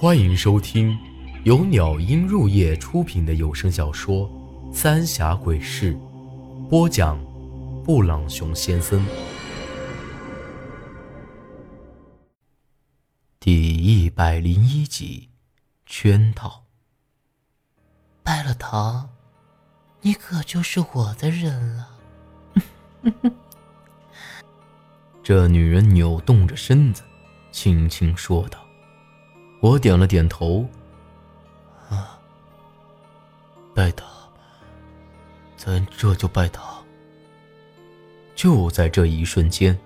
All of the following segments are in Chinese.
欢迎收听由鸟音入夜出品的有声小说《三峡鬼事》，播讲：布朗熊先生。第一百零一集，圈套。拜了堂，你可就是我的人了。这女人扭动着身子，轻轻说道。我点了点头。啊，拜堂，咱这就拜堂。就在这一瞬间，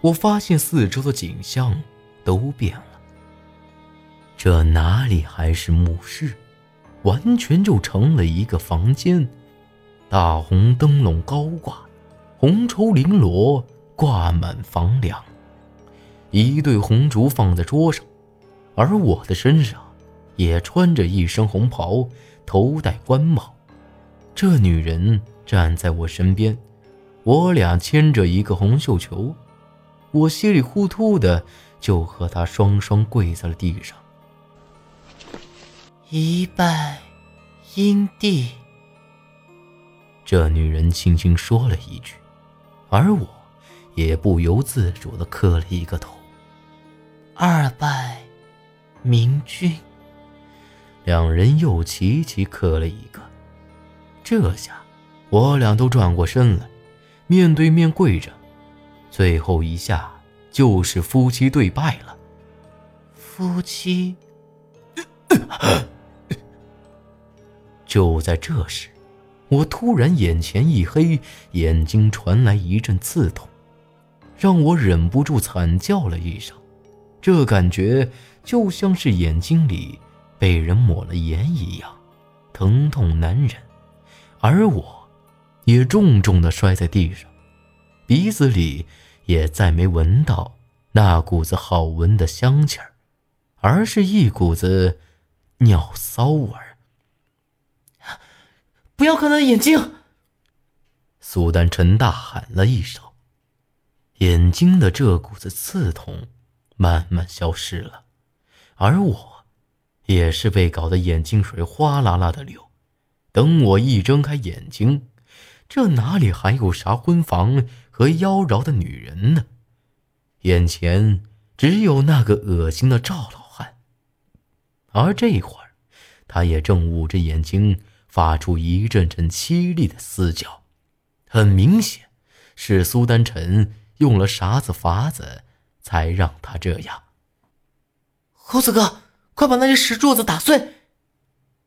我发现四周的景象都变了。这哪里还是墓室，完全就成了一个房间。大红灯笼高挂，红绸绫罗挂满房梁，一对红烛放在桌上。而我的身上，也穿着一身红袍，头戴官帽。这女人站在我身边，我俩牵着一个红绣球，我稀里糊涂的就和她双双跪在了地上。一拜，阴帝。这女人轻轻说了一句，而我，也不由自主的磕了一个头。二拜。明君，两人又齐齐磕了一个。这下，我俩都转过身来，面对面跪着。最后一下就是夫妻对拜了。夫妻。就在这时，我突然眼前一黑，眼睛传来一阵刺痛，让我忍不住惨叫了一声。这感觉。就像是眼睛里被人抹了盐一样，疼痛难忍，而我，也重重的摔在地上，鼻子里也再没闻到那股子好闻的香气儿，而是一股子尿骚味儿。不要看他的眼睛！苏丹臣大喊了一声，眼睛的这股子刺痛慢慢消失了。而我，也是被搞得眼睛水哗啦啦的流。等我一睁开眼睛，这哪里还有啥婚房和妖娆的女人呢？眼前只有那个恶心的赵老汉。而这会儿，他也正捂着眼睛，发出一阵阵凄厉的嘶叫。很明显，是苏丹臣用了啥子法子，才让他这样。猴子哥，快把那些石柱子打碎！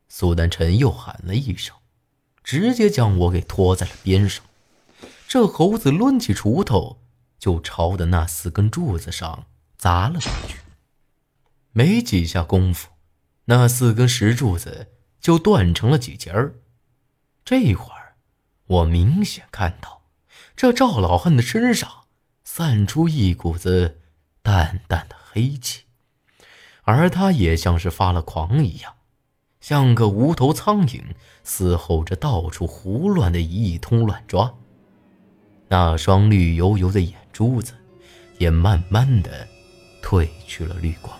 苏丹臣又喊了一声，直接将我给拖在了边上。这猴子抡起锄头，就朝着那四根柱子上砸了过去。没几下功夫，那四根石柱子就断成了几截儿。这会儿，我明显看到，这赵老汉的身上散出一股子淡淡的黑气。而他也像是发了狂一样，像个无头苍蝇，嘶吼着到处胡乱的一通乱抓。那双绿油油的眼珠子，也慢慢的褪去了绿光，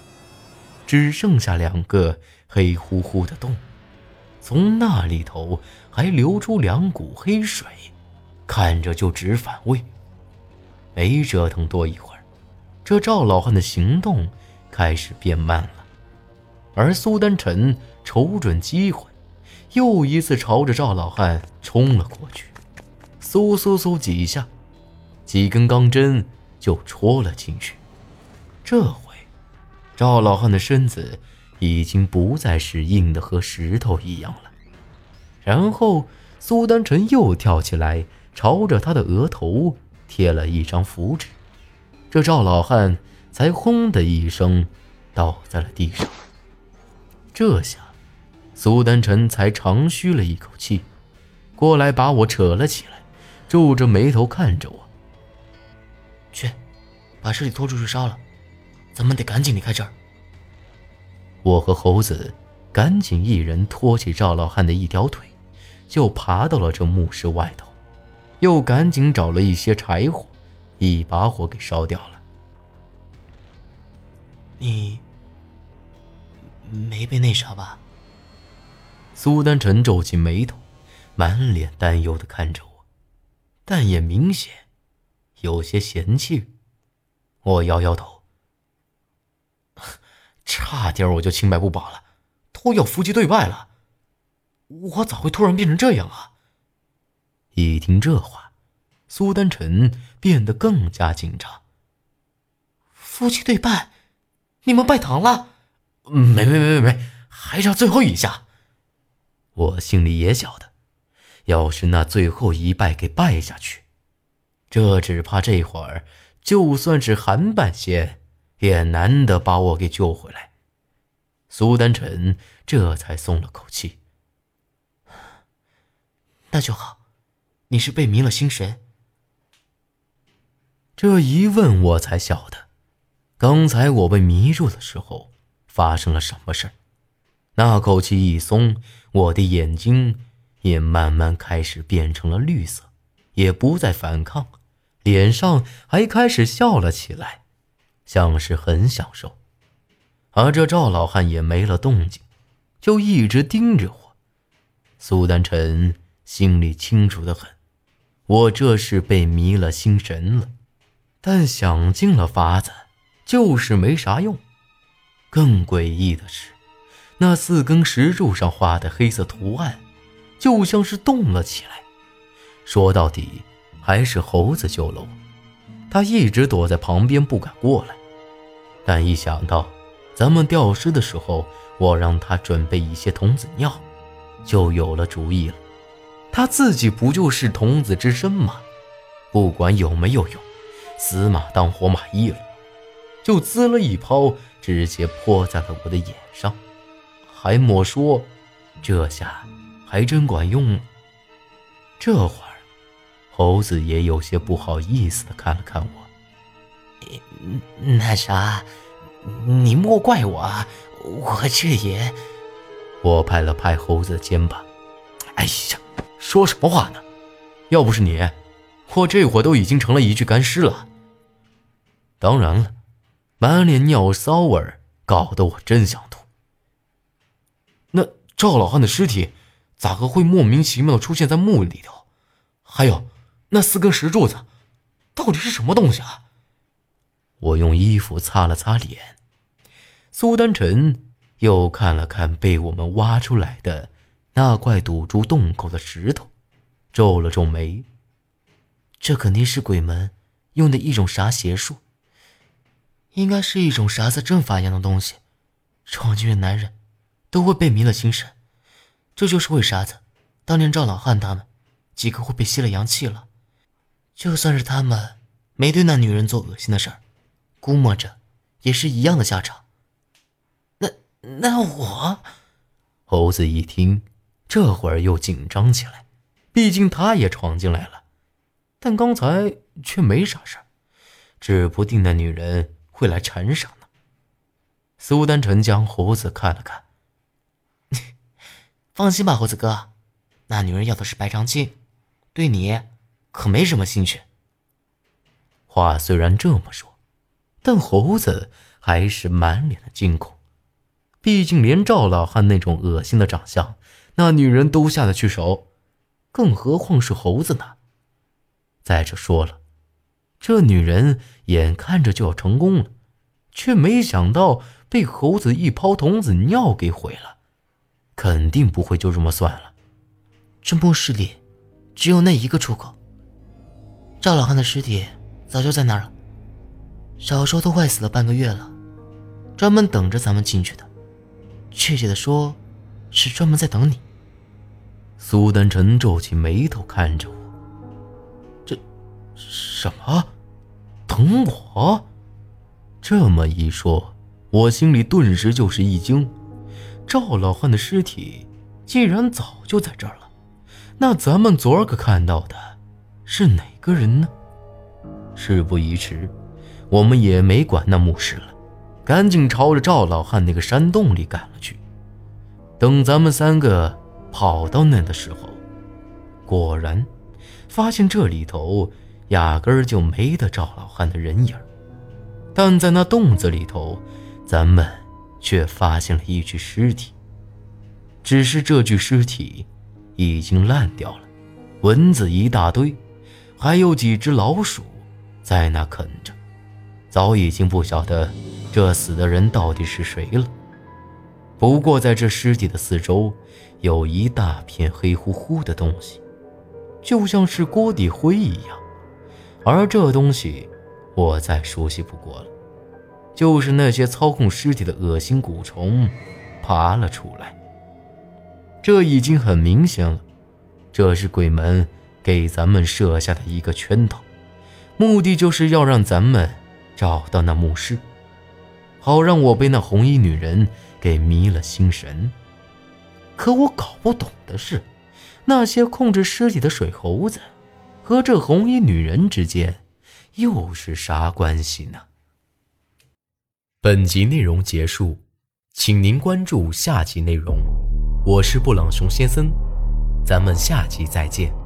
只剩下两个黑乎乎的洞，从那里头还流出两股黑水，看着就直反胃。没折腾多一会儿，这赵老汉的行动。开始变慢了，而苏丹臣瞅准机会，又一次朝着赵老汉冲了过去。嗖嗖嗖几下，几根钢针就戳了进去。这回，赵老汉的身子已经不再是硬的和石头一样了。然后，苏丹臣又跳起来，朝着他的额头贴了一张符纸。这赵老汉。才轰的一声，倒在了地上。这下，苏丹臣才长吁了一口气，过来把我扯了起来，皱着眉头看着我：“去，把尸体拖出去烧了，咱们得赶紧离开这儿。”我和猴子赶紧一人拖起赵老汉的一条腿，就爬到了这墓室外头，又赶紧找了一些柴火，一把火给烧掉了。你没被那啥吧？苏丹晨皱起眉头，满脸担忧的看着我，但也明显有些嫌弃。我摇摇头，差点我就清白不保了，都要夫妻对拜了，我咋会突然变成这样啊？一听这话，苏丹晨变得更加紧张。夫妻对拜，你们拜堂了？没没没没没，还差最后一下。我心里也晓得，要是那最后一拜给拜下去，这只怕这会儿就算是韩半仙，也难得把我给救回来。苏丹晨这才松了口气。那就好，你是被迷了心神。这一问，我才晓得，刚才我被迷住的时候。发生了什么事那口气一松，我的眼睛也慢慢开始变成了绿色，也不再反抗，脸上还开始笑了起来，像是很享受。而这赵老汉也没了动静，就一直盯着我。苏丹晨心里清楚的很，我这是被迷了心神了，但想尽了法子，就是没啥用。更诡异的是，那四根石柱上画的黑色图案，就像是动了起来。说到底，还是猴子救了我。他一直躲在旁边不敢过来，但一想到咱们吊尸的时候，我让他准备一些童子尿，就有了主意了。他自己不就是童子之身吗？不管有没有用，死马当活马医了，就滋了一泡。直接泼在了我的眼上，还莫说，这下还真管用了。这会儿，猴子也有些不好意思的看了看我。那啥，你莫怪我，我这也……我拍了拍猴子的肩膀。哎呀，说什么话呢？要不是你，我这会儿都已经成了一具干尸了。当然了。满脸尿骚味，搞得我真想吐。那赵老汉的尸体咋个会莫名其妙出现在墓里头？还有那四根石柱子，到底是什么东西啊？我用衣服擦了擦脸。苏丹晨又看了看被我们挖出来的那块堵住洞口的石头，皱了皱眉。这肯定是鬼门用的一种啥邪术。应该是一种啥子阵法一样的东西，闯进去的男人，都会被迷了心神。这就是为啥子当年赵老汉他们几个会被吸了阳气了。就算是他们没对那女人做恶心的事儿，估摸着也是一样的下场。那那我，猴子一听，这会儿又紧张起来，毕竟他也闯进来了，但刚才却没啥事儿，指不定那女人。会来缠上呢。苏丹晨将猴子看了看，放心吧，猴子哥，那女人要的是白长青，对你可没什么兴趣。话虽然这么说，但猴子还是满脸的惊恐。毕竟连赵老汉那种恶心的长相，那女人都下得去手，更何况是猴子呢？再者说了。这女人眼看着就要成功了，却没想到被猴子一泡童子尿给毁了，肯定不会就这么算了。这墓室里只有那一个出口，赵老汉的尸体早就在那儿了，小时候都快死了半个月了，专门等着咱们进去的。确切的说，是专门在等你。苏丹晨皱起眉头看着我，这什么？等我，这么一说，我心里顿时就是一惊。赵老汉的尸体竟然早就在这儿了，那咱们昨儿个看到的是哪个人呢？事不宜迟，我们也没管那墓室了，赶紧朝着赵老汉那个山洞里赶了去。等咱们三个跑到那的时候，果然发现这里头。压根儿就没得赵老汉的人影但在那洞子里头，咱们却发现了一具尸体。只是这具尸体已经烂掉了，蚊子一大堆，还有几只老鼠在那啃着，早已经不晓得这死的人到底是谁了。不过在这尸体的四周，有一大片黑乎乎的东西，就像是锅底灰一样，而这东西我再熟悉不过了，就是那些操控尸体的恶心蛊虫爬了出来。这已经很明显了，这是鬼门给咱们设下的一个圈套，目的就是要让咱们找到那墓室，好让我被那红衣女人给迷了心神。可我搞不懂的是，那些控制尸体的水猴子和这红衣女人之间又是啥关系呢？本集内容结束，请您关注下集内容。我是布朗熊先生，咱们下集再见。